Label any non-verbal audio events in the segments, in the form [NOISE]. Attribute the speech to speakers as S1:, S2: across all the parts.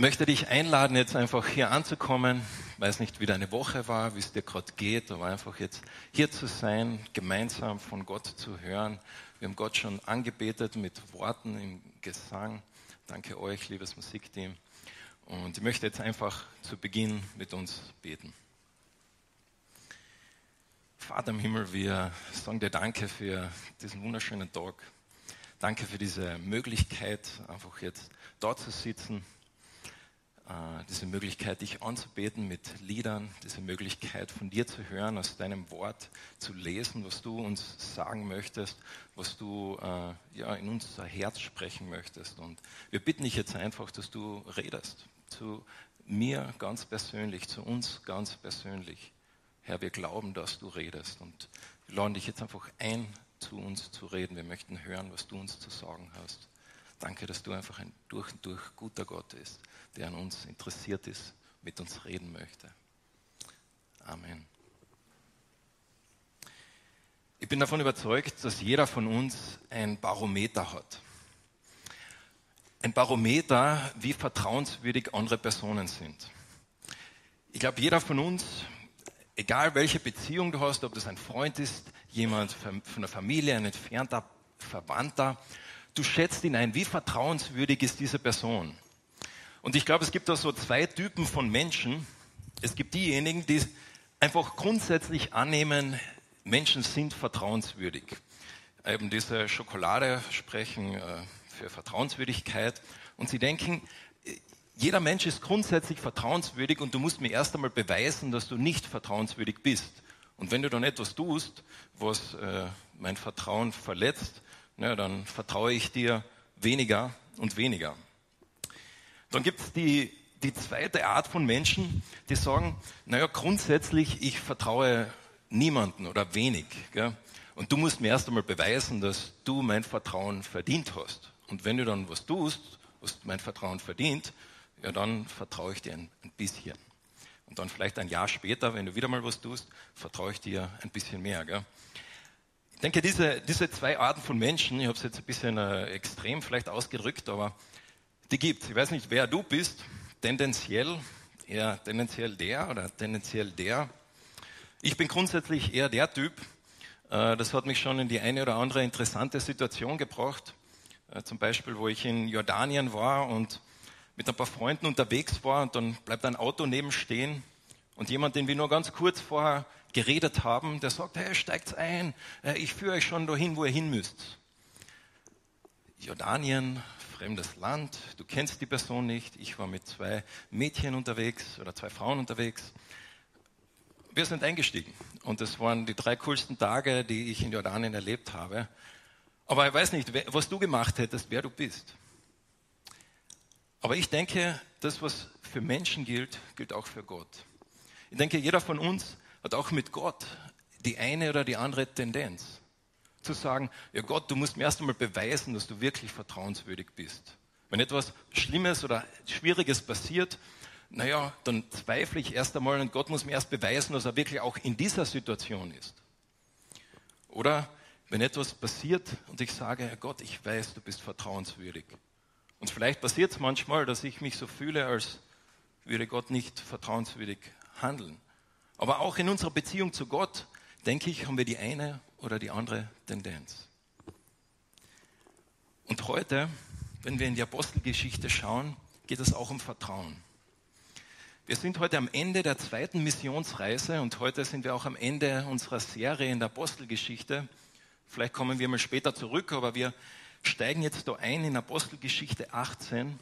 S1: möchte dich einladen, jetzt einfach hier anzukommen. Ich weiß nicht, wie deine Woche war, wie es dir gerade geht, aber einfach jetzt hier zu sein, gemeinsam von Gott zu hören. Wir haben Gott schon angebetet mit Worten im Gesang. Danke euch, liebes Musikteam. Und ich möchte jetzt einfach zu Beginn mit uns beten. Vater im Himmel, wir sagen dir Danke für diesen wunderschönen Tag. Danke für diese Möglichkeit, einfach jetzt dort zu sitzen diese Möglichkeit, dich anzubeten mit Liedern, diese Möglichkeit von dir zu hören, aus deinem Wort zu lesen, was du uns sagen möchtest, was du äh, ja, in unser Herz sprechen möchtest. Und wir bitten dich jetzt einfach, dass du redest zu mir ganz persönlich, zu uns ganz persönlich. Herr, wir glauben, dass du redest und wir laden dich jetzt einfach ein, zu uns zu reden. Wir möchten hören, was du uns zu sagen hast. Danke, dass du einfach ein durch und durch guter Gott bist der an uns interessiert ist, mit uns reden möchte. Amen. Ich bin davon überzeugt, dass jeder von uns ein Barometer hat. Ein Barometer, wie vertrauenswürdig andere Personen sind. Ich glaube, jeder von uns, egal welche Beziehung du hast, ob das ein Freund ist, jemand von der Familie, ein entfernter Verwandter, du schätzt ihn ein, wie vertrauenswürdig ist diese Person. Und ich glaube, es gibt da so zwei Typen von Menschen. Es gibt diejenigen, die einfach grundsätzlich annehmen, Menschen sind vertrauenswürdig. Eben diese Schokolade sprechen äh, für Vertrauenswürdigkeit. Und sie denken, jeder Mensch ist grundsätzlich vertrauenswürdig und du musst mir erst einmal beweisen, dass du nicht vertrauenswürdig bist. Und wenn du dann etwas tust, was äh, mein Vertrauen verletzt, na, dann vertraue ich dir weniger und weniger. Dann gibt es die, die zweite Art von Menschen, die sagen, naja, grundsätzlich, ich vertraue niemanden oder wenig. Gell? Und du musst mir erst einmal beweisen, dass du mein Vertrauen verdient hast. Und wenn du dann was tust, was mein Vertrauen verdient, ja, dann vertraue ich dir ein, ein bisschen. Und dann vielleicht ein Jahr später, wenn du wieder mal was tust, vertraue ich dir ein bisschen mehr. Gell? Ich denke, diese, diese zwei Arten von Menschen, ich habe es jetzt ein bisschen äh, extrem vielleicht ausgedrückt, aber die gibt. Ich weiß nicht, wer du bist, tendenziell, eher tendenziell der oder tendenziell der. Ich bin grundsätzlich eher der Typ. Äh, das hat mich schon in die eine oder andere interessante Situation gebracht. Äh, zum Beispiel, wo ich in Jordanien war und mit ein paar Freunden unterwegs war und dann bleibt ein Auto neben stehen und jemand, den wir nur ganz kurz vorher geredet haben, der sagt, hey, steigt ein, äh, ich führe euch schon dahin, wo ihr hin müsst. Jordanien, fremdes Land, du kennst die Person nicht. Ich war mit zwei Mädchen unterwegs oder zwei Frauen unterwegs. Wir sind eingestiegen und das waren die drei coolsten Tage, die ich in Jordanien erlebt habe. Aber ich weiß nicht, was du gemacht hättest, wer du bist. Aber ich denke, das, was für Menschen gilt, gilt auch für Gott. Ich denke, jeder von uns hat auch mit Gott die eine oder die andere Tendenz zu sagen, ja Gott, du musst mir erst einmal beweisen, dass du wirklich vertrauenswürdig bist. Wenn etwas Schlimmes oder Schwieriges passiert, naja, dann zweifle ich erst einmal und Gott muss mir erst beweisen, dass er wirklich auch in dieser Situation ist. Oder wenn etwas passiert und ich sage, Herr Gott, ich weiß, du bist vertrauenswürdig. Und vielleicht passiert es manchmal, dass ich mich so fühle, als würde Gott nicht vertrauenswürdig handeln. Aber auch in unserer Beziehung zu Gott, denke ich, haben wir die eine oder die andere Tendenz. Und heute, wenn wir in die Apostelgeschichte schauen, geht es auch um Vertrauen. Wir sind heute am Ende der zweiten Missionsreise und heute sind wir auch am Ende unserer Serie in der Apostelgeschichte. Vielleicht kommen wir mal später zurück, aber wir steigen jetzt da ein in Apostelgeschichte 18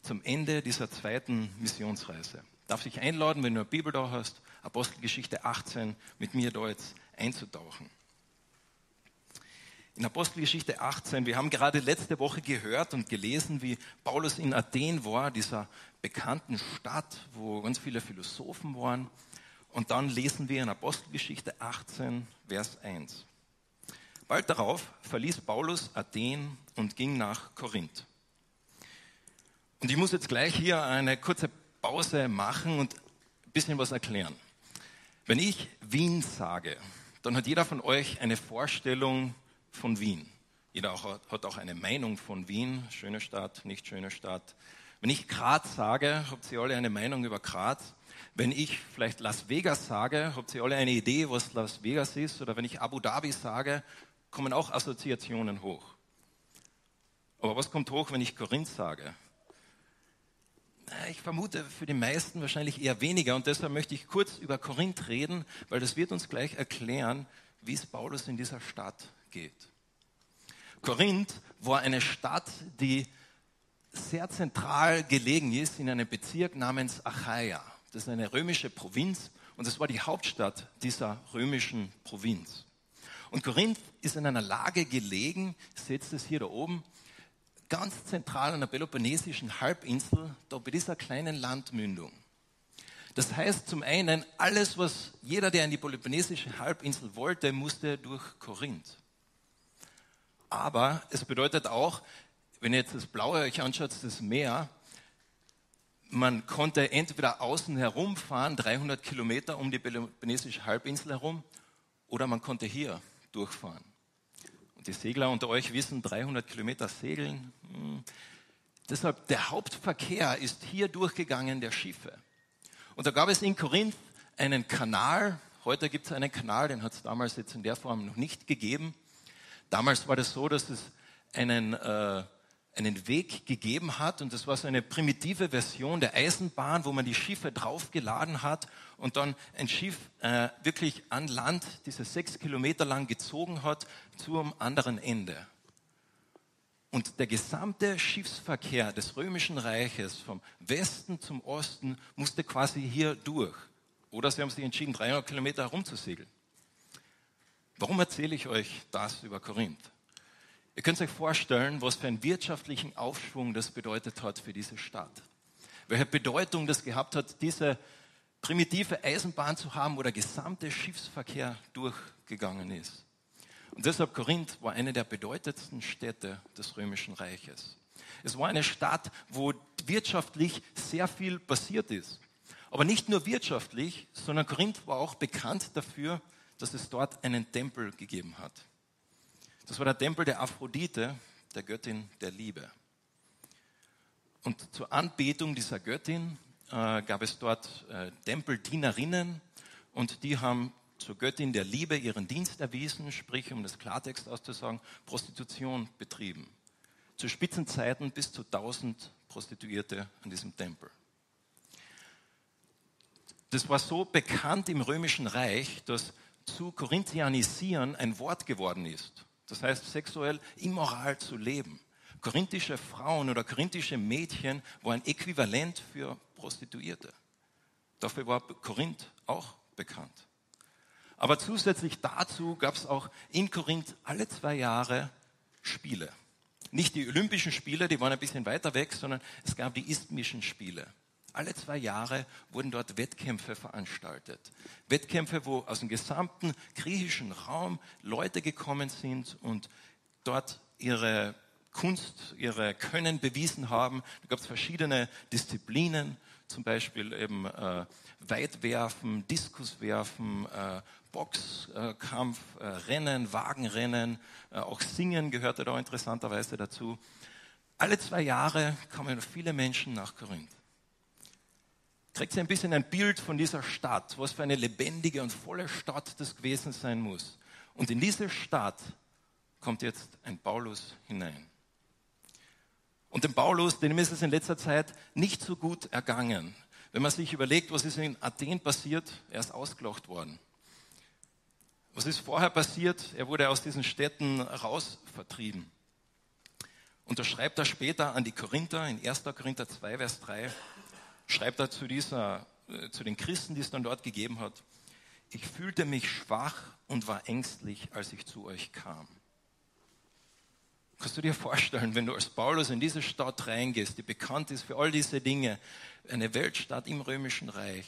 S1: zum Ende dieser zweiten Missionsreise. Darf ich einladen, wenn du eine Bibel da hast, Apostelgeschichte 18 mit mir da jetzt einzutauchen. In Apostelgeschichte 18, wir haben gerade letzte Woche gehört und gelesen, wie Paulus in Athen war, dieser bekannten Stadt, wo ganz viele Philosophen waren. Und dann lesen wir in Apostelgeschichte 18, Vers 1. Bald darauf verließ Paulus Athen und ging nach Korinth. Und ich muss jetzt gleich hier eine kurze Pause machen und ein bisschen was erklären. Wenn ich Wien sage, dann hat jeder von euch eine Vorstellung von Wien. Jeder auch, hat auch eine Meinung von Wien, schöne Stadt, nicht schöne Stadt, Wenn ich Graz sage, habt ihr alle eine Meinung über Graz. Wenn ich vielleicht Las Vegas sage, habt ihr alle eine Idee, was Las Vegas ist. Oder wenn ich Abu Dhabi sage, kommen auch Assoziationen hoch. Aber was kommt hoch, wenn ich Korinth sage? Ich vermute für die meisten wahrscheinlich eher weniger und deshalb möchte ich kurz über Korinth reden, weil das wird uns gleich erklären, wie es Paulus in dieser Stadt geht. Korinth war eine Stadt, die sehr zentral gelegen ist in einem Bezirk namens Achaia. Das ist eine römische Provinz und es war die Hauptstadt dieser römischen Provinz. Und Korinth ist in einer Lage gelegen, seht es hier da oben, ganz zentral an der Peloponnesischen Halbinsel, da bei dieser kleinen Landmündung. Das heißt zum einen, alles, was jeder, der in die Peloponnesische Halbinsel wollte, musste durch Korinth. Aber es bedeutet auch, wenn ihr jetzt das Blaue euch anschaut, das Meer, man konnte entweder außen herumfahren, 300 Kilometer um die Peloponnesische Halbinsel herum, oder man konnte hier durchfahren. Und die Segler unter euch wissen, 300 Kilometer segeln. Hm. Deshalb, der Hauptverkehr ist hier durchgegangen der Schiffe. Und da gab es in Korinth einen Kanal. Heute gibt es einen Kanal, den hat es damals jetzt in der Form noch nicht gegeben. Damals war das so, dass es einen äh, einen Weg gegeben hat und das war so eine primitive Version der Eisenbahn, wo man die Schiffe draufgeladen hat und dann ein Schiff äh, wirklich an Land diese sechs Kilometer lang gezogen hat zum anderen Ende. Und der gesamte Schiffsverkehr des römischen Reiches vom Westen zum Osten musste quasi hier durch. Oder sie haben sich entschieden, 300 Kilometer herumzusegeln. Warum erzähle ich euch das über Korinth? Ihr könnt euch vorstellen, was für einen wirtschaftlichen Aufschwung das bedeutet hat für diese Stadt. Welche Bedeutung das gehabt hat, diese primitive Eisenbahn zu haben, wo der gesamte Schiffsverkehr durchgegangen ist. Und deshalb Korinth war eine der bedeutendsten Städte des Römischen Reiches. Es war eine Stadt, wo wirtschaftlich sehr viel passiert ist. Aber nicht nur wirtschaftlich, sondern Korinth war auch bekannt dafür, dass es dort einen Tempel gegeben hat. Das war der Tempel der Aphrodite, der Göttin der Liebe. Und zur Anbetung dieser Göttin äh, gab es dort äh, Tempeldienerinnen und die haben zur Göttin der Liebe ihren Dienst erwiesen, sprich, um das Klartext auszusagen, Prostitution betrieben. Zu Spitzenzeiten bis zu 1000 Prostituierte an diesem Tempel. Das war so bekannt im Römischen Reich, dass zu Korinthianisieren ein Wort geworden ist. Das heißt, sexuell immoral zu leben. Korinthische Frauen oder korinthische Mädchen waren äquivalent für Prostituierte. Dafür war Korinth auch bekannt. Aber zusätzlich dazu gab es auch in Korinth alle zwei Jahre Spiele. Nicht die Olympischen Spiele, die waren ein bisschen weiter weg, sondern es gab die Isthmischen Spiele. Alle zwei Jahre wurden dort Wettkämpfe veranstaltet. Wettkämpfe, wo aus dem gesamten griechischen Raum Leute gekommen sind und dort ihre Kunst, ihre Können bewiesen haben. Da gab es verschiedene Disziplinen, zum Beispiel eben äh, Weitwerfen, Diskuswerfen, äh, Boxkampf, äh, Rennen, Wagenrennen, äh, auch Singen gehörte da interessanterweise dazu. Alle zwei Jahre kamen viele Menschen nach Korinth kriegt ihr ein bisschen ein Bild von dieser Stadt, was für eine lebendige und volle Stadt das gewesen sein muss. Und in diese Stadt kommt jetzt ein Paulus hinein. Und dem Paulus, dem ist es in letzter Zeit nicht so gut ergangen. Wenn man sich überlegt, was ist in Athen passiert, er ist ausgelacht worden. Was ist vorher passiert? Er wurde aus diesen Städten raus vertrieben. Und da schreibt er später an die Korinther in 1. Korinther 2, Vers 3, schreibt er zu, dieser, äh, zu den Christen, die es dann dort gegeben hat, ich fühlte mich schwach und war ängstlich, als ich zu euch kam. Kannst du dir vorstellen, wenn du als Paulus in diese Stadt reingehst, die bekannt ist für all diese Dinge, eine Weltstadt im römischen Reich,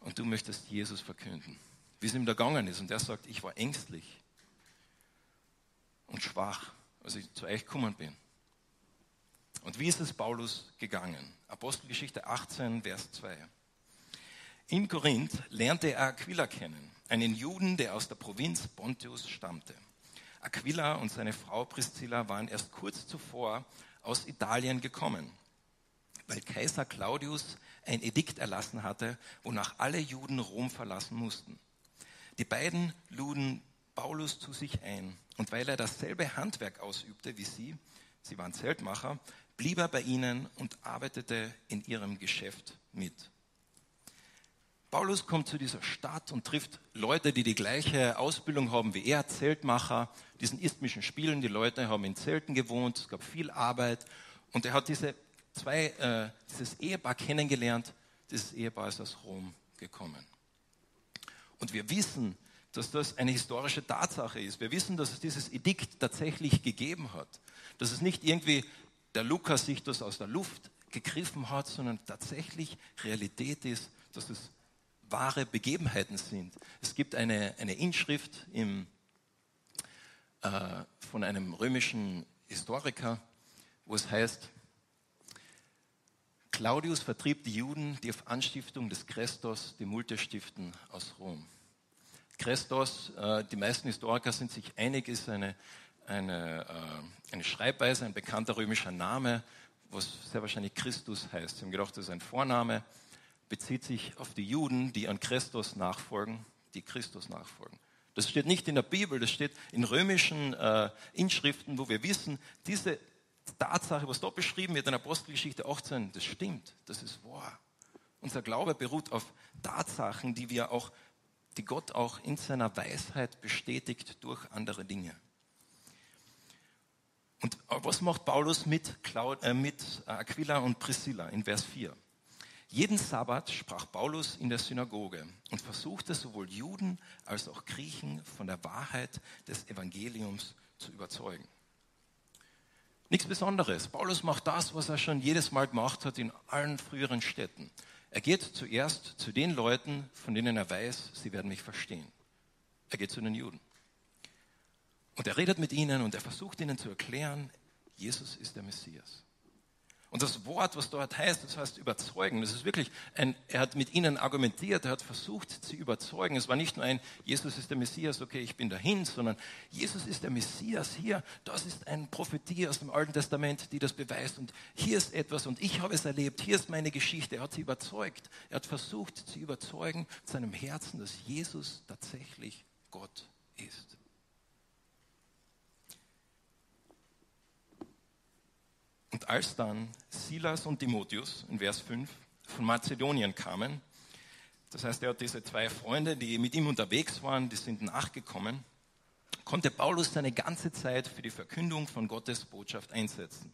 S1: und du möchtest Jesus verkünden, wie es ihm da gegangen ist. Und er sagt, ich war ängstlich und schwach, als ich zu euch gekommen bin. Und wie ist es Paulus gegangen? Apostelgeschichte 18, Vers 2. In Korinth lernte er Aquila kennen, einen Juden, der aus der Provinz Pontius stammte. Aquila und seine Frau Priscilla waren erst kurz zuvor aus Italien gekommen. weil Kaiser Claudius ein Edikt erlassen hatte, wonach alle Juden Rom verlassen mussten. Die beiden luden Paulus zu sich ein und weil er dasselbe Handwerk ausübte wie sie, sie waren Zeltmacher, blieb er bei ihnen und arbeitete in ihrem Geschäft mit. Paulus kommt zu dieser Stadt und trifft Leute, die die gleiche Ausbildung haben wie er, Zeltmacher, diesen isthmischen Spielen. Die Leute haben in Zelten gewohnt, es gab viel Arbeit und er hat diese zwei, äh, dieses Ehepaar kennengelernt. Dieses Ehepaar ist aus Rom gekommen. Und wir wissen, dass das eine historische Tatsache ist. Wir wissen, dass es dieses Edikt tatsächlich gegeben hat. Dass es nicht irgendwie der Lukas sich das aus der Luft gegriffen hat, sondern tatsächlich Realität ist, dass es wahre Begebenheiten sind. Es gibt eine, eine Inschrift im, äh, von einem römischen Historiker, wo es heißt, Claudius vertrieb die Juden, die auf Anstiftung des Christos die Multe stiften, aus Rom. Christos, äh, die meisten Historiker sind sich einig, ist eine, eine, äh, eine Schreibweise, ein bekannter römischer Name, was sehr wahrscheinlich Christus heißt. Sie haben gedacht, das ist ein Vorname, bezieht sich auf die Juden, die an Christus nachfolgen, die Christus nachfolgen. Das steht nicht in der Bibel, das steht in römischen äh, Inschriften, wo wir wissen, diese Tatsache, was dort beschrieben wird in Apostelgeschichte 18, das stimmt, das ist wahr. Unser Glaube beruht auf Tatsachen, die wir auch, die Gott auch in seiner Weisheit bestätigt durch andere Dinge. Und was macht Paulus mit, Claud, äh, mit Aquila und Priscilla in Vers 4? Jeden Sabbat sprach Paulus in der Synagoge und versuchte sowohl Juden als auch Griechen von der Wahrheit des Evangeliums zu überzeugen. Nichts Besonderes. Paulus macht das, was er schon jedes Mal gemacht hat in allen früheren Städten. Er geht zuerst zu den Leuten, von denen er weiß, sie werden mich verstehen. Er geht zu den Juden. Und er redet mit ihnen und er versucht ihnen zu erklären, Jesus ist der Messias. Und das Wort, was dort heißt, das heißt überzeugen. Das ist wirklich ein, er hat mit ihnen argumentiert, er hat versucht, sie überzeugen. Es war nicht nur ein, Jesus ist der Messias, okay, ich bin dahin, sondern Jesus ist der Messias hier. Das ist eine Prophetie aus dem Alten Testament, die das beweist. Und hier ist etwas und ich habe es erlebt. Hier ist meine Geschichte. Er hat sie überzeugt. Er hat versucht, sie überzeugen zu seinem Herzen, dass Jesus tatsächlich Gott ist. Und als dann Silas und Timotheus in Vers 5 von Mazedonien kamen, das heißt, er hat diese zwei Freunde, die mit ihm unterwegs waren, die sind nachgekommen, konnte Paulus seine ganze Zeit für die Verkündung von Gottes Botschaft einsetzen.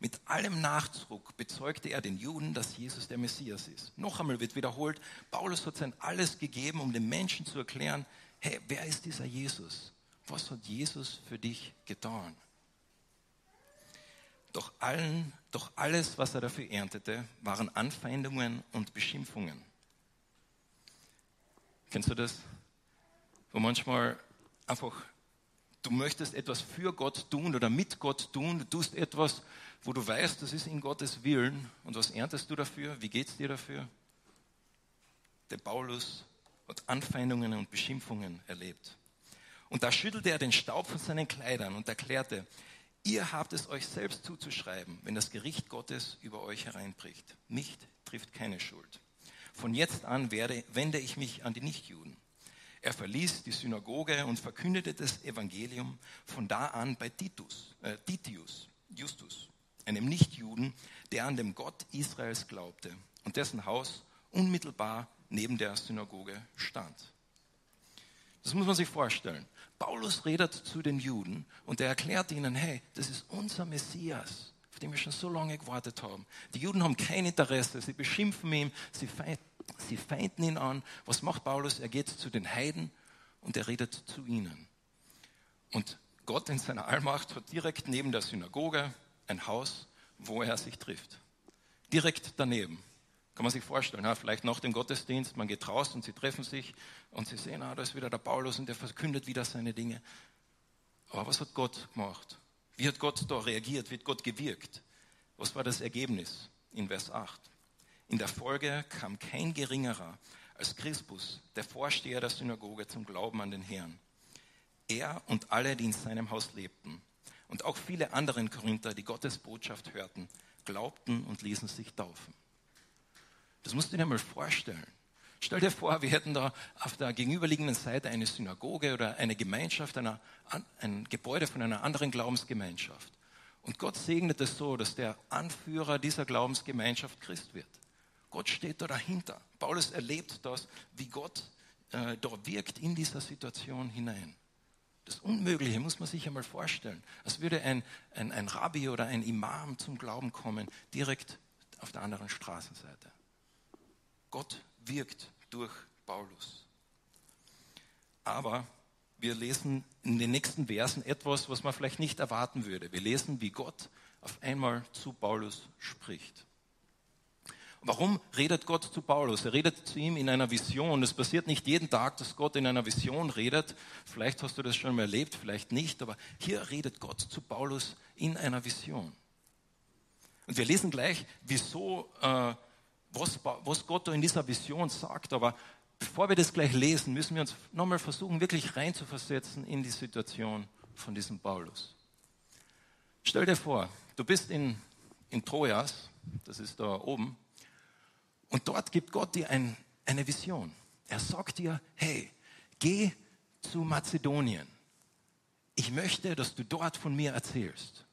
S1: Mit allem Nachdruck bezeugte er den Juden, dass Jesus der Messias ist. Noch einmal wird wiederholt, Paulus hat sein alles gegeben, um den Menschen zu erklären, hey, wer ist dieser Jesus? Was hat Jesus für dich getan? Doch, allen, doch alles, was er dafür erntete, waren Anfeindungen und Beschimpfungen. Kennst du das? Wo manchmal einfach, du möchtest etwas für Gott tun oder mit Gott tun, du tust etwas, wo du weißt, das ist in Gottes Willen. Und was erntest du dafür? Wie geht es dir dafür? Der Paulus hat Anfeindungen und Beschimpfungen erlebt. Und da schüttelte er den Staub von seinen Kleidern und erklärte, Ihr habt es euch selbst zuzuschreiben, wenn das Gericht Gottes über euch hereinbricht. Mich trifft keine Schuld. Von jetzt an werde, wende ich mich an die Nichtjuden. Er verließ die Synagoge und verkündete das Evangelium von da an bei Titus, äh, Titius, Justus, einem Nichtjuden, der an dem Gott Israels glaubte und dessen Haus unmittelbar neben der Synagoge stand. Das muss man sich vorstellen. Paulus redet zu den Juden und er erklärt ihnen, hey, das ist unser Messias, auf den wir schon so lange gewartet haben. Die Juden haben kein Interesse, sie beschimpfen ihn, sie, feind, sie feinden ihn an. Was macht Paulus? Er geht zu den Heiden und er redet zu ihnen. Und Gott in seiner Allmacht hat direkt neben der Synagoge ein Haus, wo er sich trifft. Direkt daneben. Kann man sich vorstellen, ja, vielleicht nach dem Gottesdienst, man geht raus und sie treffen sich und sie sehen, ah, da ist wieder der Paulus und der verkündet wieder seine Dinge. Aber was hat Gott gemacht? Wie hat Gott da reagiert? Wie hat Gott gewirkt? Was war das Ergebnis in Vers 8? In der Folge kam kein geringerer als Crispus, der Vorsteher der Synagoge, zum Glauben an den Herrn. Er und alle, die in seinem Haus lebten und auch viele andere Korinther, die Gottes Botschaft hörten, glaubten und ließen sich taufen. Das musst du dir mal vorstellen. Stell dir vor, wir hätten da auf der gegenüberliegenden Seite eine Synagoge oder eine Gemeinschaft, einer, ein Gebäude von einer anderen Glaubensgemeinschaft. Und Gott segnet es so, dass der Anführer dieser Glaubensgemeinschaft Christ wird. Gott steht da dahinter. Paulus erlebt das, wie Gott äh, da wirkt in dieser Situation hinein. Das Unmögliche muss man sich einmal vorstellen. Als würde ein, ein, ein Rabbi oder ein Imam zum Glauben kommen, direkt auf der anderen Straßenseite. Gott wirkt durch Paulus. Aber wir lesen in den nächsten Versen etwas, was man vielleicht nicht erwarten würde. Wir lesen, wie Gott auf einmal zu Paulus spricht. Warum redet Gott zu Paulus? Er redet zu ihm in einer Vision. Es passiert nicht jeden Tag, dass Gott in einer Vision redet. Vielleicht hast du das schon mal erlebt, vielleicht nicht, aber hier redet Gott zu Paulus in einer Vision. Und wir lesen gleich, wieso, äh, was, was Gott in dieser Vision sagt. Aber bevor wir das gleich lesen, müssen wir uns nochmal versuchen, wirklich reinzuversetzen in die Situation von diesem Paulus. Stell dir vor, du bist in, in Trojas, das ist da oben, und dort gibt Gott dir ein, eine Vision. Er sagt dir, hey, geh zu Mazedonien. Ich möchte, dass du dort von mir erzählst.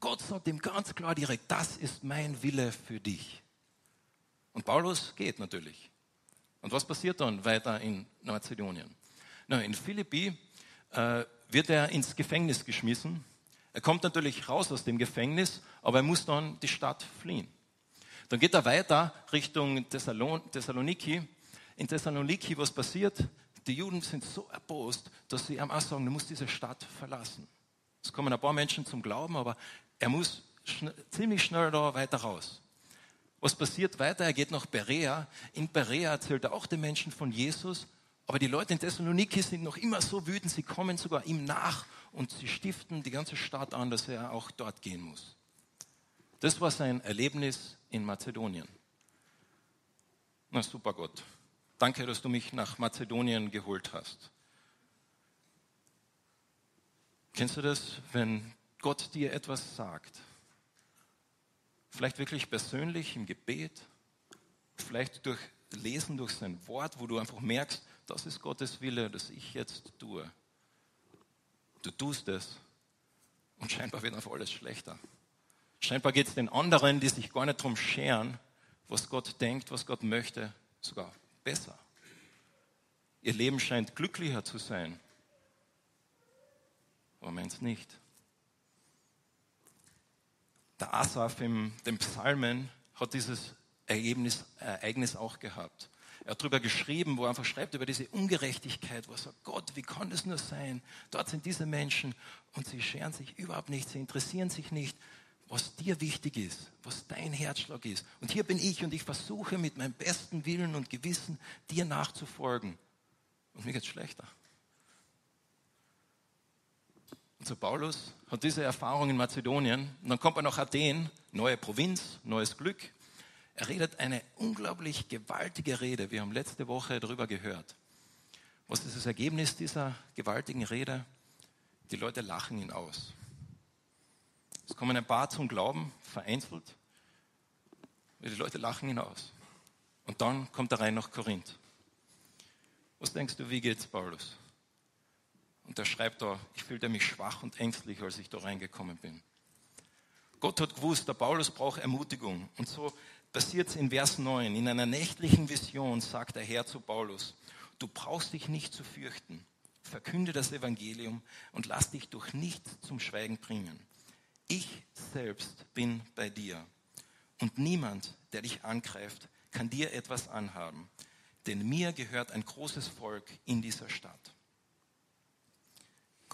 S1: Gott sagt ihm ganz klar direkt, das ist mein Wille für dich. Und Paulus geht natürlich. Und was passiert dann weiter in Mazedonien? Na, in Philippi äh, wird er ins Gefängnis geschmissen. Er kommt natürlich raus aus dem Gefängnis, aber er muss dann die Stadt fliehen. Dann geht er weiter Richtung Thessalon Thessaloniki. In Thessaloniki, was passiert? Die Juden sind so erbost, dass sie ihm auch sagen, du musst diese Stadt verlassen. Es kommen ein paar Menschen zum Glauben, aber er muss schn ziemlich schnell da weiter raus. Was passiert weiter? Er geht nach Berea. In Berea erzählt er auch den Menschen von Jesus. Aber die Leute in Thessaloniki sind noch immer so wütend, sie kommen sogar ihm nach und sie stiften die ganze Stadt an, dass er auch dort gehen muss. Das war sein Erlebnis in Mazedonien. Na super Gott, danke, dass du mich nach Mazedonien geholt hast. Kennst du das, wenn Gott dir etwas sagt? Vielleicht wirklich persönlich im Gebet, vielleicht durch Lesen durch sein Wort, wo du einfach merkst, das ist Gottes Wille, dass ich jetzt tue. Du tust es und scheinbar wird einfach alles schlechter. Scheinbar geht es den anderen, die sich gar nicht darum scheren, was Gott denkt, was Gott möchte, sogar besser. Ihr Leben scheint glücklicher zu sein. Aber meins nicht. Der Asaf im den Psalmen hat dieses Ergebnis, Ereignis auch gehabt. Er hat darüber geschrieben, wo er einfach schreibt über diese Ungerechtigkeit, wo er sagt, Gott, wie kann das nur sein? Dort sind diese Menschen und sie scheren sich überhaupt nicht, sie interessieren sich nicht was dir wichtig ist, was dein Herzschlag ist. Und hier bin ich und ich versuche mit meinem besten Willen und Gewissen dir nachzufolgen. Und mir geht es schlechter. Und so Paulus hat diese Erfahrung in Mazedonien und dann kommt er nach Athen, neue Provinz, neues Glück. Er redet eine unglaublich gewaltige Rede. Wir haben letzte Woche darüber gehört. Was ist das Ergebnis dieser gewaltigen Rede? Die Leute lachen ihn aus. Es kommen ein paar zum Glauben, vereinzelt. Die Leute lachen ihn aus. Und dann kommt er rein nach Korinth. Was denkst du, wie geht's Paulus? Und er schreibt da, ich fühlte mich schwach und ängstlich, als ich da reingekommen bin. Gott hat gewusst, der Paulus braucht Ermutigung. Und so passiert es in Vers 9. In einer nächtlichen Vision sagt der Herr zu Paulus, du brauchst dich nicht zu fürchten. Verkünde das Evangelium und lass dich durch nichts zum Schweigen bringen. Ich selbst bin bei dir. Und niemand, der dich angreift, kann dir etwas anhaben. Denn mir gehört ein großes Volk in dieser Stadt.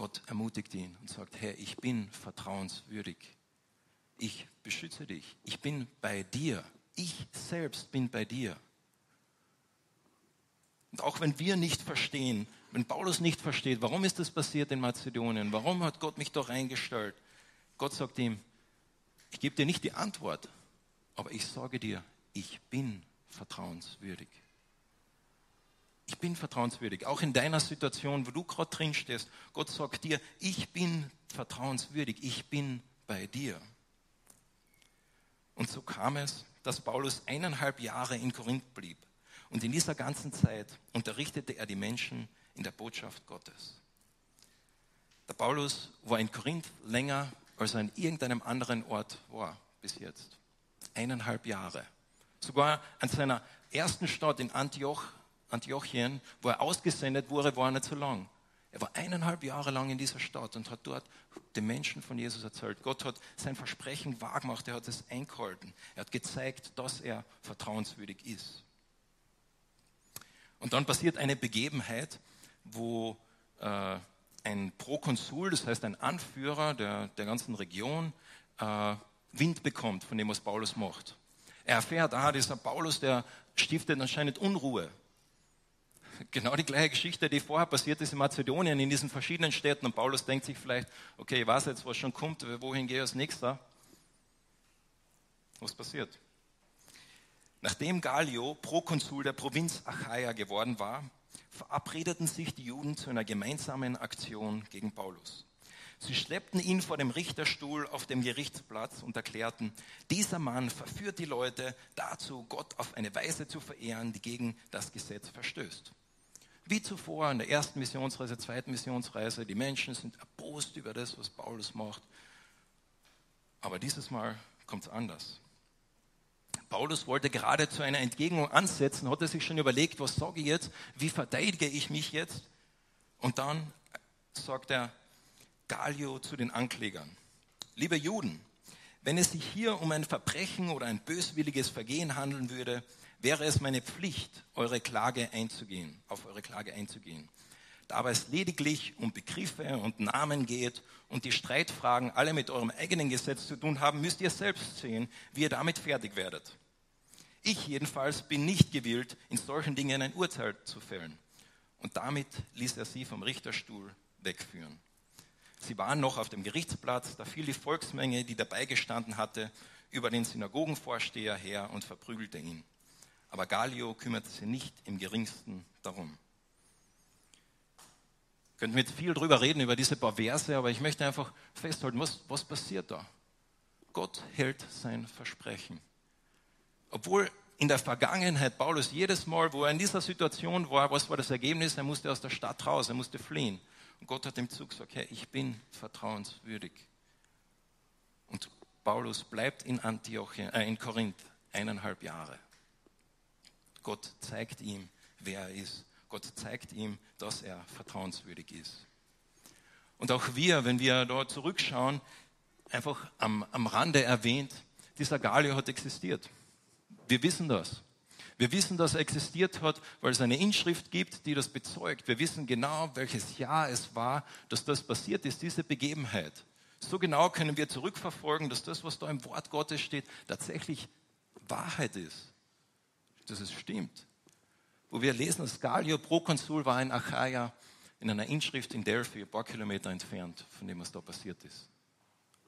S1: Gott ermutigt ihn und sagt, Herr, ich bin vertrauenswürdig. Ich beschütze dich. Ich bin bei dir. Ich selbst bin bei dir. Und auch wenn wir nicht verstehen, wenn Paulus nicht versteht, warum ist das passiert in Mazedonien, warum hat Gott mich da reingestellt, Gott sagt ihm, ich gebe dir nicht die Antwort, aber ich sage dir, ich bin vertrauenswürdig. Ich bin vertrauenswürdig. Auch in deiner Situation, wo du gerade drin stehst, Gott sagt dir, ich bin vertrauenswürdig. Ich bin bei dir. Und so kam es, dass Paulus eineinhalb Jahre in Korinth blieb. Und in dieser ganzen Zeit unterrichtete er die Menschen in der Botschaft Gottes. Der Paulus war in Korinth länger, als er an irgendeinem anderen Ort war bis jetzt. Eineinhalb Jahre. Sogar an seiner ersten Stadt in Antioch, Antiochien, wo er ausgesendet wurde, war er nicht so lang. Er war eineinhalb Jahre lang in dieser Stadt und hat dort den Menschen von Jesus erzählt. Gott hat sein Versprechen wahrgemacht, er hat es eingehalten. Er hat gezeigt, dass er vertrauenswürdig ist. Und dann passiert eine Begebenheit, wo äh, ein Prokonsul, das heißt ein Anführer der, der ganzen Region, äh, Wind bekommt von dem, was Paulus macht. Er erfährt, ah, dieser Paulus, der stiftet anscheinend Unruhe. [LAUGHS] Genau die gleiche Geschichte, die vorher passiert ist in Mazedonien, in diesen verschiedenen Städten. Und Paulus denkt sich vielleicht, okay, ich weiß jetzt, was schon kommt, wohin gehe ich als nächster? Was passiert? Nachdem Gallio Prokonsul der Provinz Achaia geworden war, verabredeten sich die Juden zu einer gemeinsamen Aktion gegen Paulus. Sie schleppten ihn vor dem Richterstuhl auf dem Gerichtsplatz und erklärten, dieser Mann verführt die Leute dazu, Gott auf eine Weise zu verehren, die gegen das Gesetz verstößt. Wie zuvor in der ersten Missionsreise, zweiten Missionsreise, die Menschen sind erbost über das, was Paulus macht. Aber dieses Mal kommt es anders. Paulus wollte gerade zu einer Entgegnung ansetzen, hat er sich schon überlegt, was sage ich jetzt, wie verteidige ich mich jetzt? Und dann sagt er Gallio zu den Anklägern, liebe Juden, wenn es sich hier um ein Verbrechen oder ein böswilliges Vergehen handeln würde, wäre es meine Pflicht, eure Klage einzugehen, auf eure Klage einzugehen. Da es lediglich um Begriffe und Namen geht und die Streitfragen alle mit eurem eigenen Gesetz zu tun haben, müsst ihr selbst sehen, wie ihr damit fertig werdet. Ich jedenfalls bin nicht gewillt, in solchen Dingen ein Urteil zu fällen. Und damit ließ er sie vom Richterstuhl wegführen. Sie waren noch auf dem Gerichtsplatz, da fiel die Volksmenge, die dabei gestanden hatte, über den Synagogenvorsteher her und verprügelte ihn. Aber Gallio kümmerte sich nicht im geringsten darum. Könnten wir jetzt viel drüber reden, über diese paar Verse, aber ich möchte einfach festhalten, was, was passiert da? Gott hält sein Versprechen. Obwohl in der Vergangenheit Paulus jedes Mal, wo er in dieser Situation war, was war das Ergebnis? Er musste aus der Stadt raus, er musste fliehen. Und Gott hat ihm zugesagt, hey, ich bin vertrauenswürdig. Und Paulus bleibt in Antiochien, äh, in Korinth eineinhalb Jahre. Gott zeigt ihm, wer er ist. Gott zeigt ihm, dass er vertrauenswürdig ist. Und auch wir, wenn wir dort zurückschauen, einfach am, am Rande erwähnt, dieser Galio hat existiert. Wir wissen das. Wir wissen, dass er existiert hat, weil es eine Inschrift gibt, die das bezeugt. Wir wissen genau, welches Jahr es war, dass das passiert ist, diese Begebenheit. So genau können wir zurückverfolgen, dass das, was da im Wort Gottes steht, tatsächlich Wahrheit ist. Dass es stimmt. Wo wir lesen, dass Gallio Prokonsul war in Achaia, in einer Inschrift in Delphi, ein paar Kilometer entfernt von dem, was da passiert ist.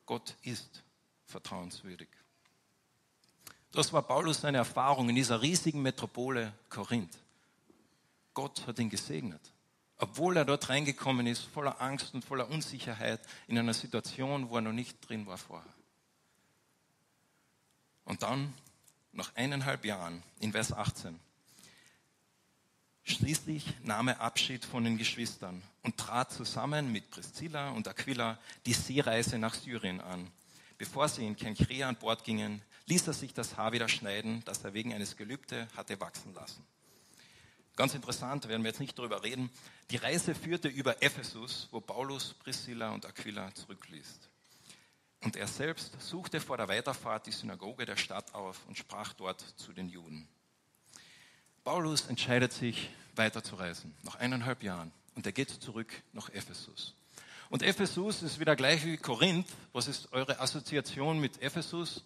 S1: Gott ist vertrauenswürdig. Das war Paulus seine Erfahrung in dieser riesigen Metropole Korinth. Gott hat ihn gesegnet. Obwohl er dort reingekommen ist, voller Angst und voller Unsicherheit, in einer Situation, wo er noch nicht drin war vorher. Und dann, nach eineinhalb Jahren, in Vers 18, Schließlich nahm er Abschied von den Geschwistern und trat zusammen mit Priscilla und Aquila die Seereise nach Syrien an. Bevor sie in Kenchrea an Bord gingen, ließ er sich das Haar wieder schneiden, das er wegen eines Gelübde hatte wachsen lassen. Ganz interessant, werden wir jetzt nicht darüber reden. Die Reise führte über Ephesus, wo Paulus Priscilla und Aquila zurückließ. Und er selbst suchte vor der Weiterfahrt die Synagoge der Stadt auf und sprach dort zu den Juden. Paulus entscheidet sich, weiterzureisen, nach eineinhalb Jahren. Und er geht zurück nach Ephesus. Und Ephesus ist wieder gleich wie Korinth. Was ist eure Assoziation mit Ephesus?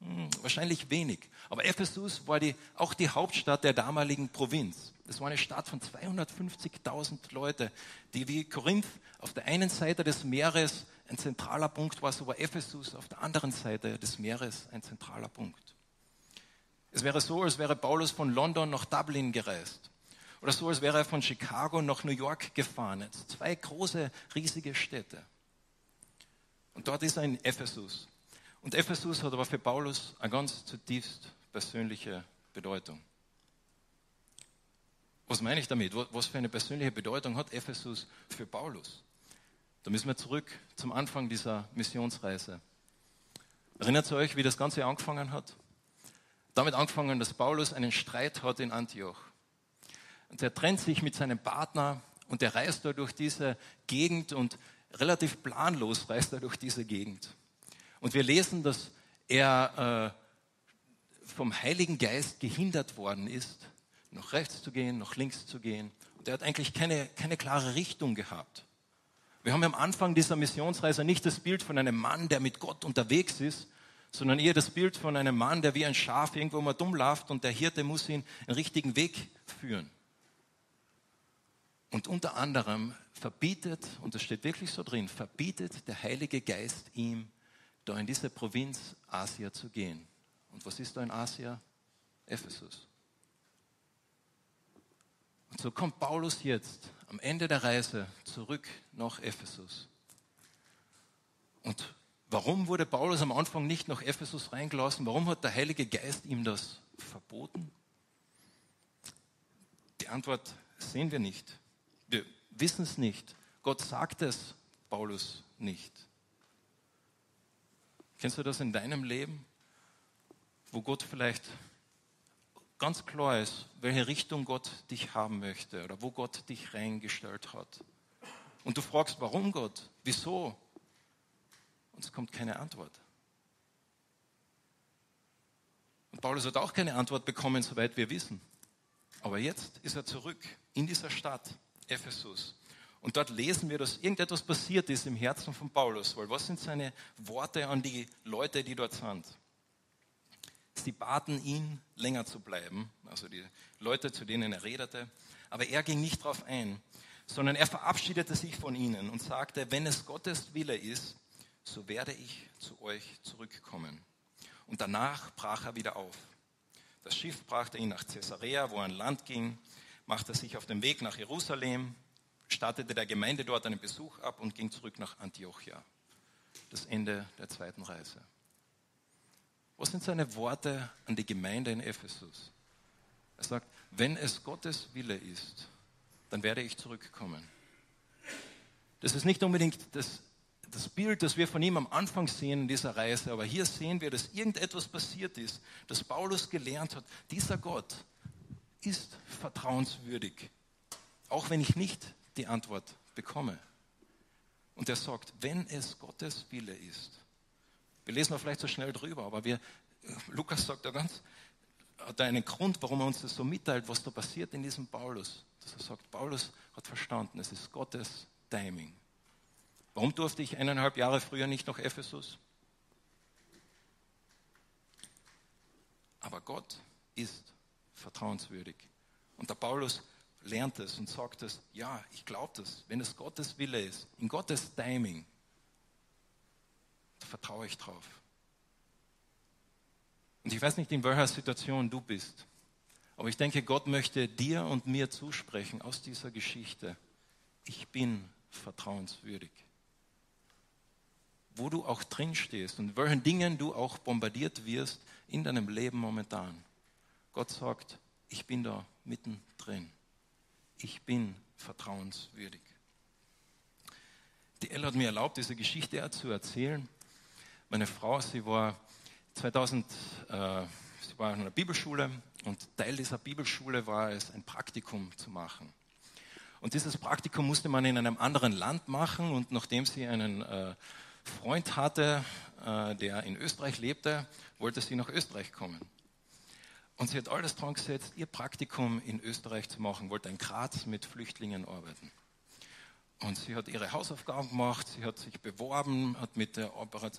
S1: Hm, wahrscheinlich wenig. Aber Ephesus war die, auch die Hauptstadt der damaligen Provinz. Es war eine Stadt von 250.000 Leute, die wie Korinth auf der einen Seite des Meeres ein zentraler Punkt war, so war Ephesus auf der anderen Seite des Meeres ein zentraler Punkt. Es wäre so, als wäre Paulus von London nach Dublin gereist. Oder so, als wäre er von Chicago nach New York gefahren. Jetzt zwei große, riesige Städte. Und dort ist er in Ephesus. Und Ephesus hat aber für Paulus eine ganz zutiefst persönliche Bedeutung. Was meine ich damit? Was für eine persönliche Bedeutung hat Ephesus für Paulus? Da müssen wir zurück zum Anfang dieser Missionsreise. Erinnert ihr euch, wie das Ganze angefangen hat? Damit angefangen, dass Paulus einen Streit hat in Antioch. Und er trennt sich mit seinem Partner und er reist da durch diese Gegend und relativ planlos reist er durch diese Gegend. Und wir lesen, dass er äh, vom Heiligen Geist gehindert worden ist, nach rechts zu gehen, nach links zu gehen. Und er hat eigentlich keine, keine klare Richtung gehabt. Wir haben am Anfang dieser Missionsreise nicht das Bild von einem Mann, der mit Gott unterwegs ist, sondern eher das Bild von einem Mann, der wie ein Schaf irgendwo mal dumm läuft und der Hirte muss ihn den richtigen Weg führen. Und unter anderem verbietet, und das steht wirklich so drin, verbietet der Heilige Geist ihm, da in diese Provinz Asia zu gehen. Und was ist da in Asia? Ephesus. Und so kommt Paulus jetzt am Ende der Reise zurück nach Ephesus. Und warum wurde Paulus am Anfang nicht nach Ephesus reingelassen? Warum hat der Heilige Geist ihm das verboten? Die Antwort sehen wir nicht. Wir wissen es nicht. Gott sagt es Paulus nicht. Kennst du das in deinem Leben, wo Gott vielleicht ganz klar ist, welche Richtung Gott dich haben möchte oder wo Gott dich reingestellt hat? Und du fragst, warum Gott? Wieso? Und es kommt keine Antwort. Und Paulus hat auch keine Antwort bekommen, soweit wir wissen. Aber jetzt ist er zurück in dieser Stadt Ephesus. Und dort lesen wir, dass irgendetwas passiert ist im Herzen von Paulus. Weil was sind seine Worte an die Leute, die dort sind? Sie baten ihn, länger zu bleiben, also die Leute, zu denen er redete. Aber er ging nicht darauf ein, sondern er verabschiedete sich von ihnen und sagte, wenn es Gottes Wille ist, so werde ich zu euch zurückkommen. Und danach brach er wieder auf. Das Schiff brachte ihn nach Caesarea, wo er an Land ging machte sich auf den Weg nach Jerusalem, startete der Gemeinde dort einen Besuch ab und ging zurück nach Antiochia. Das Ende der zweiten Reise. Was sind seine Worte an die Gemeinde in Ephesus? Er sagt, wenn es Gottes Wille ist, dann werde ich zurückkommen. Das ist nicht unbedingt das, das Bild, das wir von ihm am Anfang sehen in dieser Reise, aber hier sehen wir, dass irgendetwas passiert ist, dass Paulus gelernt hat, dieser Gott, ist vertrauenswürdig, auch wenn ich nicht die Antwort bekomme. Und er sagt, wenn es Gottes Wille ist. Wir lesen da vielleicht so schnell drüber, aber wir, Lukas sagt da ganz, hat da einen Grund, warum er uns das so mitteilt, was da passiert in diesem Paulus. Dass er sagt, Paulus hat verstanden, es ist Gottes Timing. Warum durfte ich eineinhalb Jahre früher nicht nach Ephesus? Aber Gott ist vertrauenswürdig. Und der Paulus lernt es und sagt es, ja, ich glaube das, wenn es Gottes Wille ist, in Gottes Timing, da vertraue ich drauf. Und ich weiß nicht, in welcher Situation du bist, aber ich denke, Gott möchte dir und mir zusprechen aus dieser Geschichte, ich bin vertrauenswürdig. Wo du auch drin stehst und welchen Dingen du auch bombardiert wirst in deinem Leben momentan. Gott sagt, ich bin da mittendrin. Ich bin vertrauenswürdig. Die Elle hat mir erlaubt, diese Geschichte zu erzählen. Meine Frau, sie war 2000, äh, sie war in einer Bibelschule und Teil dieser Bibelschule war es, ein Praktikum zu machen. Und dieses Praktikum musste man in einem anderen Land machen und nachdem sie einen äh, Freund hatte, äh, der in Österreich lebte, wollte sie nach Österreich kommen. Und sie hat alles dran gesetzt, ihr Praktikum in Österreich zu machen, wollte in Graz mit Flüchtlingen arbeiten. Und sie hat ihre Hausaufgaben gemacht, sie hat sich beworben, hat mit der,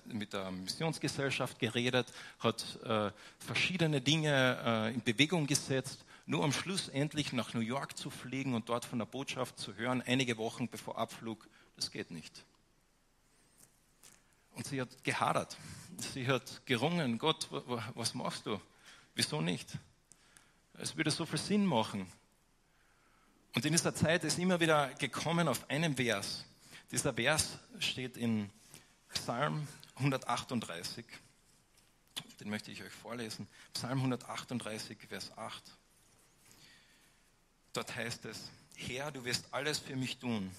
S1: mit der Missionsgesellschaft geredet, hat äh, verschiedene Dinge äh, in Bewegung gesetzt, nur um schlussendlich nach New York zu fliegen und dort von der Botschaft zu hören, einige Wochen bevor Abflug, das geht nicht. Und sie hat gehadert, sie hat gerungen, Gott, was machst du? Wieso nicht? Es würde so viel Sinn machen. Und in dieser Zeit ist immer wieder gekommen auf einen Vers. Dieser Vers steht in Psalm 138 den möchte ich euch vorlesen. Psalm 138, Vers 8. Dort heißt es, Herr, du wirst alles für mich tun.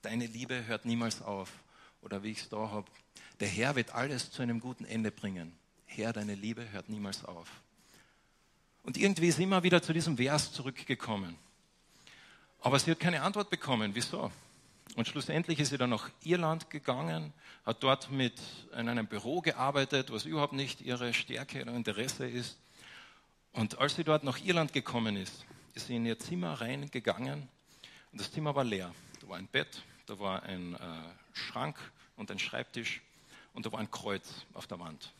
S1: Deine Liebe hört niemals auf. Oder wie ich es da habe, der Herr wird alles zu einem guten Ende bringen. Herr, deine Liebe hört niemals auf. Und irgendwie ist immer wieder zu diesem Vers zurückgekommen. Aber sie hat keine Antwort bekommen. Wieso? Und schlussendlich ist sie dann nach Irland gegangen, hat dort mit in einem Büro gearbeitet, was überhaupt nicht ihre Stärke oder Interesse ist. Und als sie dort nach Irland gekommen ist, ist sie in ihr Zimmer reingegangen und das Zimmer war leer. Da war ein Bett, da war ein äh, Schrank und ein Schreibtisch und da war ein Kreuz auf der Wand.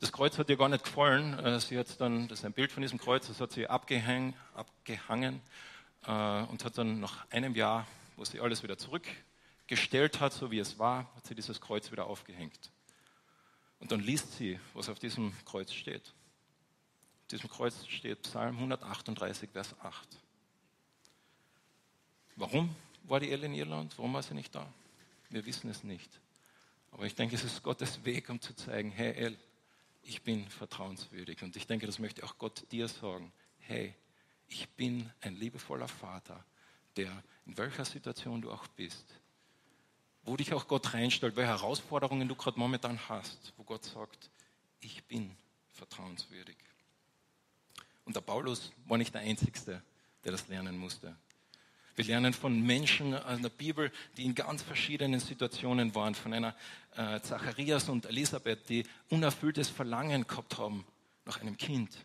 S1: Das Kreuz hat ihr gar nicht gefallen. Äh, sie hat dann, das ist ein Bild von diesem Kreuz, das hat sie abgehang, abgehangen äh, und hat dann nach einem Jahr, wo sie alles wieder zurückgestellt hat, so wie es war, hat sie dieses Kreuz wieder aufgehängt. Und dann liest sie, was auf diesem Kreuz steht. Auf diesem Kreuz steht Psalm 138, Vers 8. Warum war die Elle in Irland? Warum war sie nicht da? Wir wissen es nicht. Aber ich denke, es ist Gottes Weg, um zu zeigen, hey El, ich bin vertrauenswürdig. Und ich denke, das möchte auch Gott dir sagen. Hey, ich bin ein liebevoller Vater, der in welcher Situation du auch bist, wo dich auch Gott reinstellt, welche Herausforderungen du gerade momentan hast, wo Gott sagt, ich bin vertrauenswürdig. Und der Paulus war nicht der Einzige, der das lernen musste. Wir lernen von Menschen in der Bibel, die in ganz verschiedenen Situationen waren, von einer äh, Zacharias und Elisabeth, die unerfülltes Verlangen gehabt haben nach einem Kind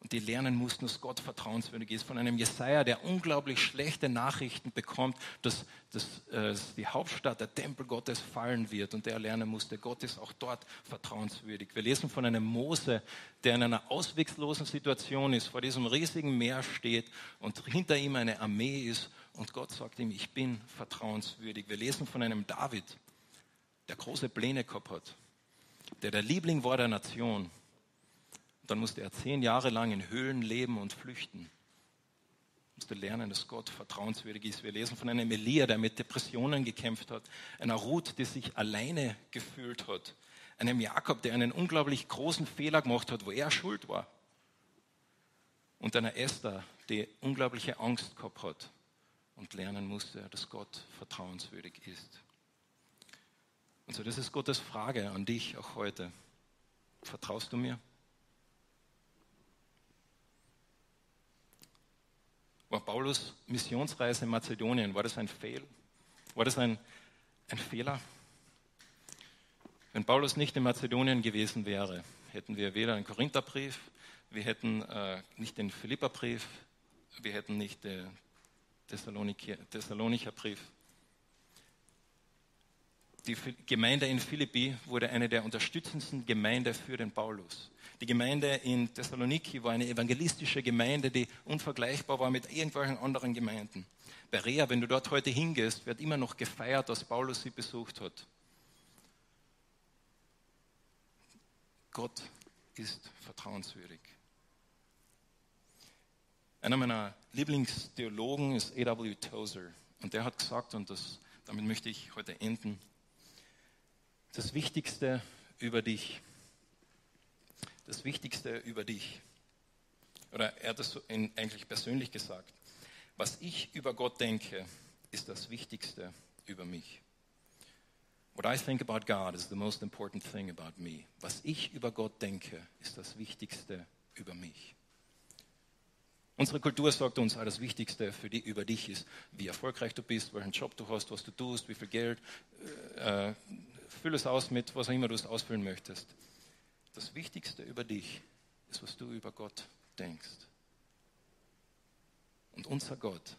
S1: und die lernen mussten, dass Gott vertrauenswürdig ist. Von einem Jesaja, der unglaublich schlechte Nachrichten bekommt, dass, dass äh, die Hauptstadt, der Tempel Gottes fallen wird und der lernen musste, Gott ist auch dort vertrauenswürdig. Wir lesen von einem Mose, der in einer ausweglosen Situation ist, vor diesem riesigen Meer steht und hinter ihm eine Armee ist und Gott sagt ihm, ich bin vertrauenswürdig. Wir lesen von einem David, der große Pläne gehabt hat, der der Liebling war der Nation dann musste er zehn Jahre lang in Höhlen leben und flüchten. Musste lernen, dass Gott vertrauenswürdig ist. Wir lesen von einem Elia, der mit Depressionen gekämpft hat, einer Ruth, die sich alleine gefühlt hat, einem Jakob, der einen unglaublich großen Fehler gemacht hat, wo er schuld war. Und einer Esther, die unglaubliche Angst gehabt hat und lernen musste, dass Gott vertrauenswürdig ist. Und so, das ist Gottes Frage an dich auch heute. Vertraust du mir? War Paulus Missionsreise in Mazedonien, war das ein Fehl? War das ein, ein Fehler? Wenn Paulus nicht in Mazedonien gewesen wäre, hätten wir weder einen Korintherbrief, wir hätten äh, nicht den Philipperbrief, wir hätten nicht den Thessalonicher Brief. Die Gemeinde in Philippi wurde eine der unterstützendsten Gemeinden für den Paulus. Die Gemeinde in Thessaloniki war eine evangelistische Gemeinde, die unvergleichbar war mit irgendwelchen anderen Gemeinden. Bei Rea, wenn du dort heute hingehst, wird immer noch gefeiert, dass Paulus sie besucht hat. Gott ist vertrauenswürdig. Einer meiner Lieblingstheologen ist A.W. Tozer. Und der hat gesagt, und das, damit möchte ich heute enden, das Wichtigste über dich das Wichtigste über dich. Oder er hat es eigentlich persönlich gesagt. Was ich über Gott denke, ist das Wichtigste über mich. What I think about God is the most important thing about me. Was ich über Gott denke, ist das Wichtigste über mich. Unsere Kultur sagt uns, das Wichtigste für die, über dich ist, wie erfolgreich du bist, welchen Job du hast, was du tust, wie viel Geld. Äh, füll es aus mit, was auch immer du es ausfüllen möchtest. Das Wichtigste über dich ist, was du über Gott denkst. Und unser Gott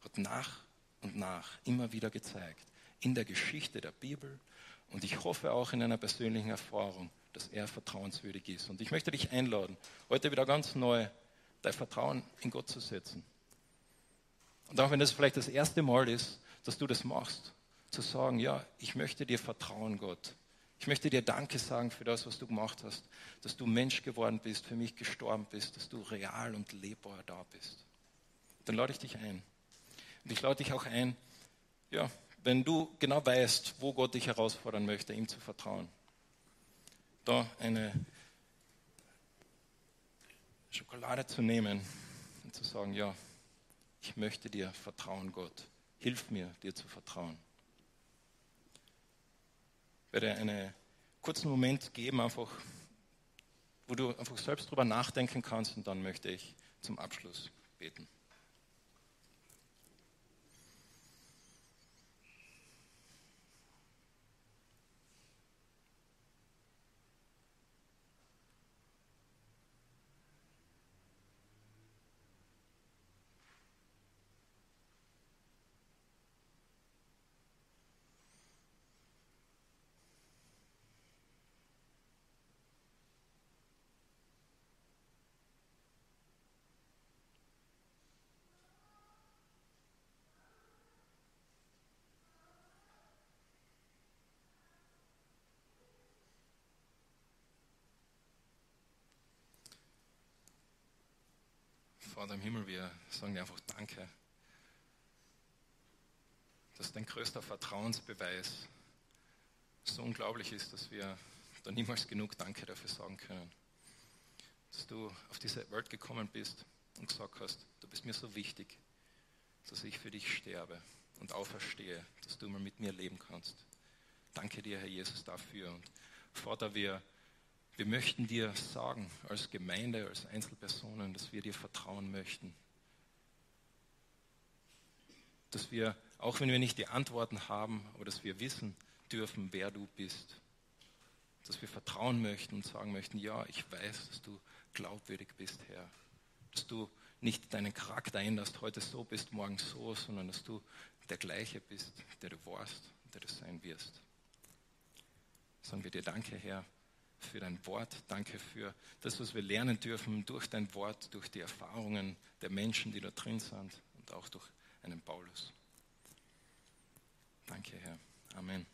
S1: hat nach und nach immer wieder gezeigt, in der Geschichte der Bibel und ich hoffe auch in einer persönlichen Erfahrung, dass er vertrauenswürdig ist. Und ich möchte dich einladen, heute wieder ganz neu dein Vertrauen in Gott zu setzen. Und auch wenn das vielleicht das erste Mal ist, dass du das machst, zu sagen, ja, ich möchte dir vertrauen, Gott. Ich möchte dir Danke sagen für das, was du gemacht hast, dass du Mensch geworden bist, für mich gestorben bist, dass du real und lebbar da bist. Dann lade ich dich ein. Und ich lade dich auch ein, ja, wenn du genau weißt, wo Gott dich herausfordern möchte, ihm zu vertrauen, da eine Schokolade zu nehmen und zu sagen, ja, ich möchte dir vertrauen, Gott. Hilf mir, dir zu vertrauen. Ich werde einen kurzen Moment geben, einfach, wo du einfach selbst drüber nachdenken kannst und dann möchte ich zum Abschluss beten. Vater im Himmel, wir sagen dir einfach Danke. Dass dein größter Vertrauensbeweis so unglaublich ist, dass wir da niemals genug Danke dafür sagen können. Dass du auf diese Welt gekommen bist und gesagt hast, du bist mir so wichtig, dass ich für dich sterbe und auferstehe, dass du mal mit mir leben kannst. Danke dir, Herr Jesus, dafür. Und Vater, wir wir möchten dir sagen, als Gemeinde, als Einzelpersonen, dass wir dir vertrauen möchten. Dass wir, auch wenn wir nicht die Antworten haben, aber dass wir wissen dürfen, wer du bist. Dass wir vertrauen möchten und sagen möchten, ja, ich weiß, dass du glaubwürdig bist, Herr. Dass du nicht deinen Charakter änderst, heute so bist, morgen so, sondern dass du der gleiche bist, der du warst der du sein wirst. Sagen wir dir Danke, Herr für dein Wort. Danke für das, was wir lernen dürfen durch dein Wort, durch die Erfahrungen der Menschen, die da drin sind und auch durch einen Paulus. Danke, Herr. Amen.